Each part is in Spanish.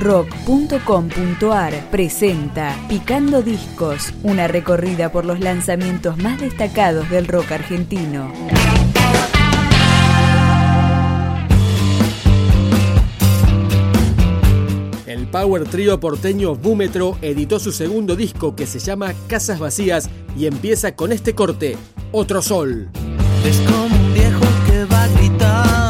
rock.com.ar presenta Picando Discos, una recorrida por los lanzamientos más destacados del rock argentino. El power trío porteño Búmetro editó su segundo disco que se llama Casas Vacías y empieza con este corte, Otro Sol. Es como un viejo que va a gritar.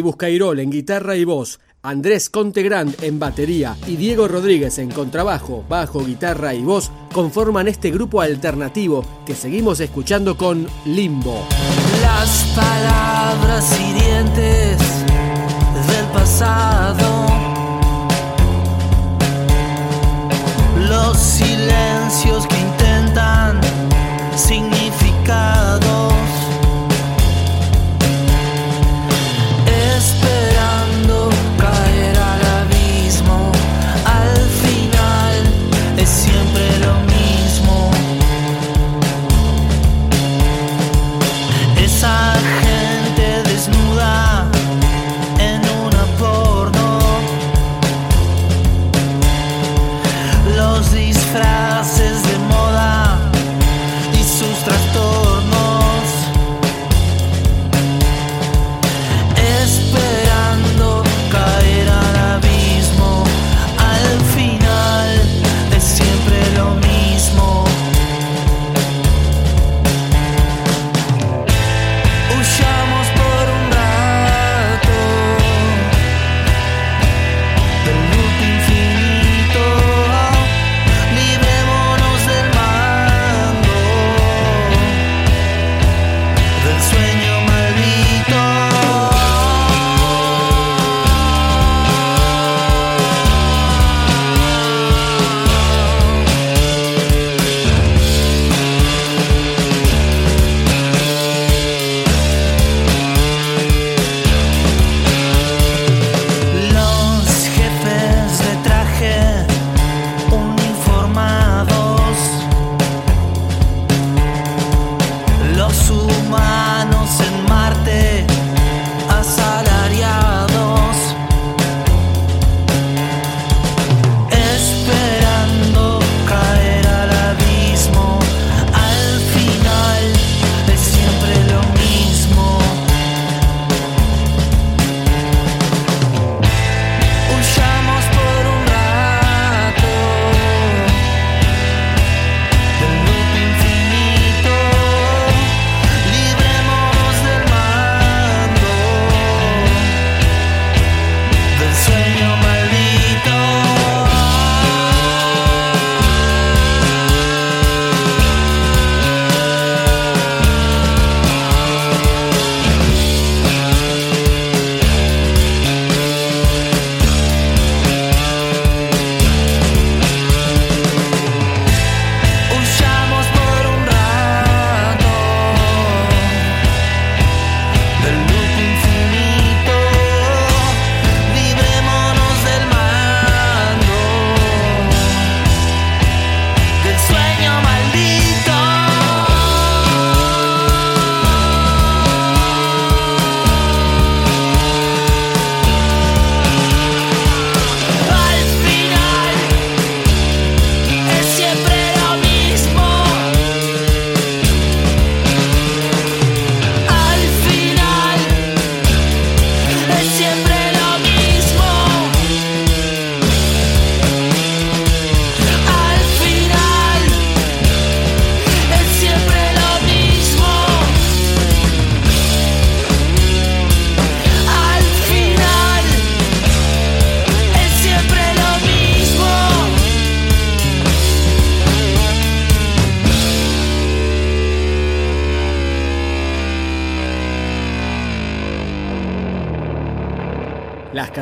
Buscairol en guitarra y voz, Andrés Contegrand en batería y Diego Rodríguez en contrabajo, bajo, guitarra y voz conforman este grupo alternativo que seguimos escuchando con Limbo. Las palabras hirientes del pasado.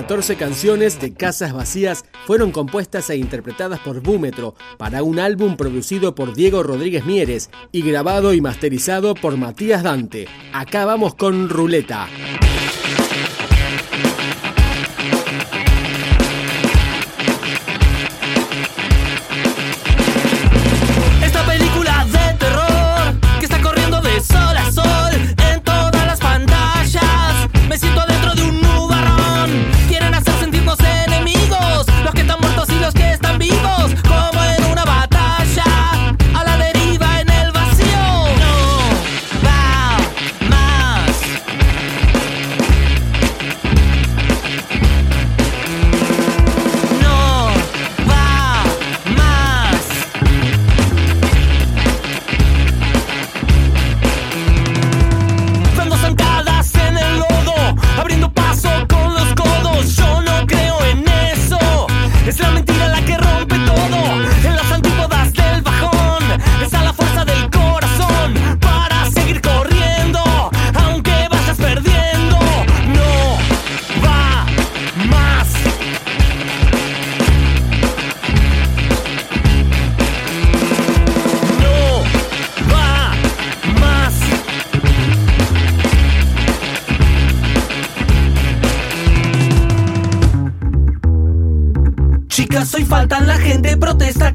14 canciones de Casas Vacías fueron compuestas e interpretadas por Búmetro para un álbum producido por Diego Rodríguez Mieres y grabado y masterizado por Matías Dante. Acá vamos con Ruleta.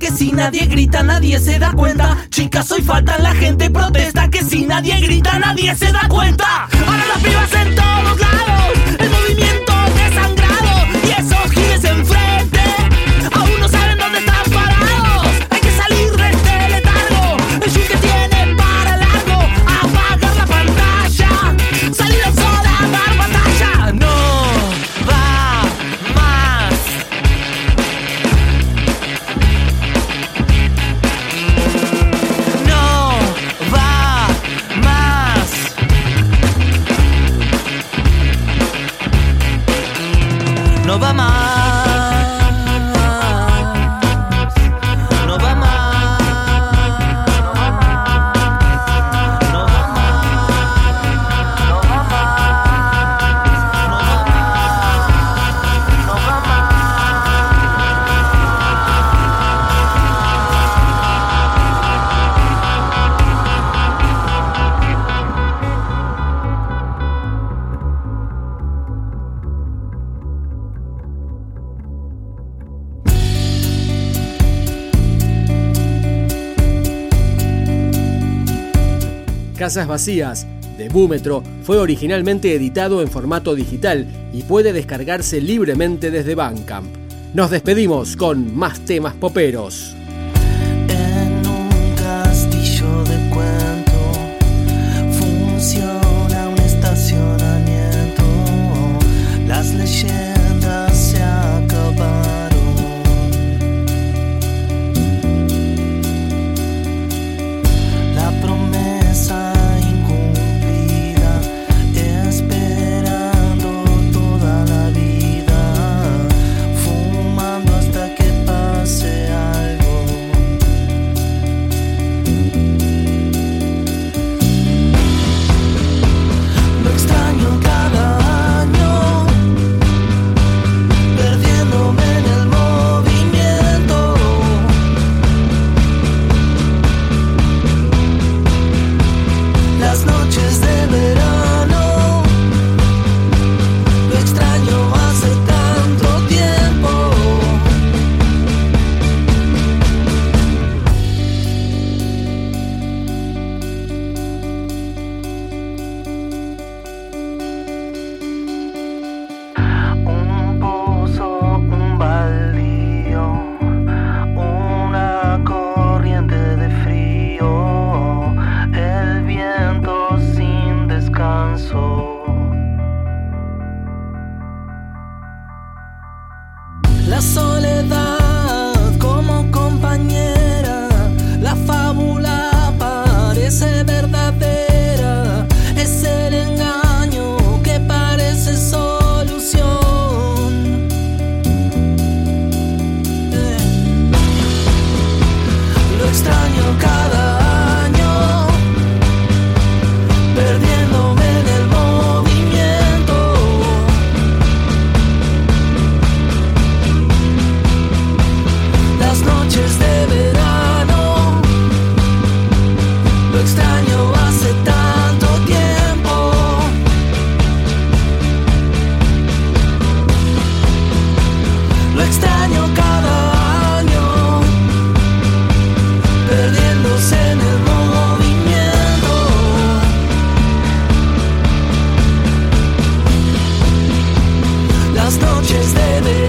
Que si nadie grita nadie se da cuenta. Chicas, hoy faltan la gente protesta que si nadie grita nadie se da cuenta. Casas Vacías de Búmetro fue originalmente editado en formato digital y puede descargarse libremente desde Bandcamp. Nos despedimos con más temas poperos. cię zdymy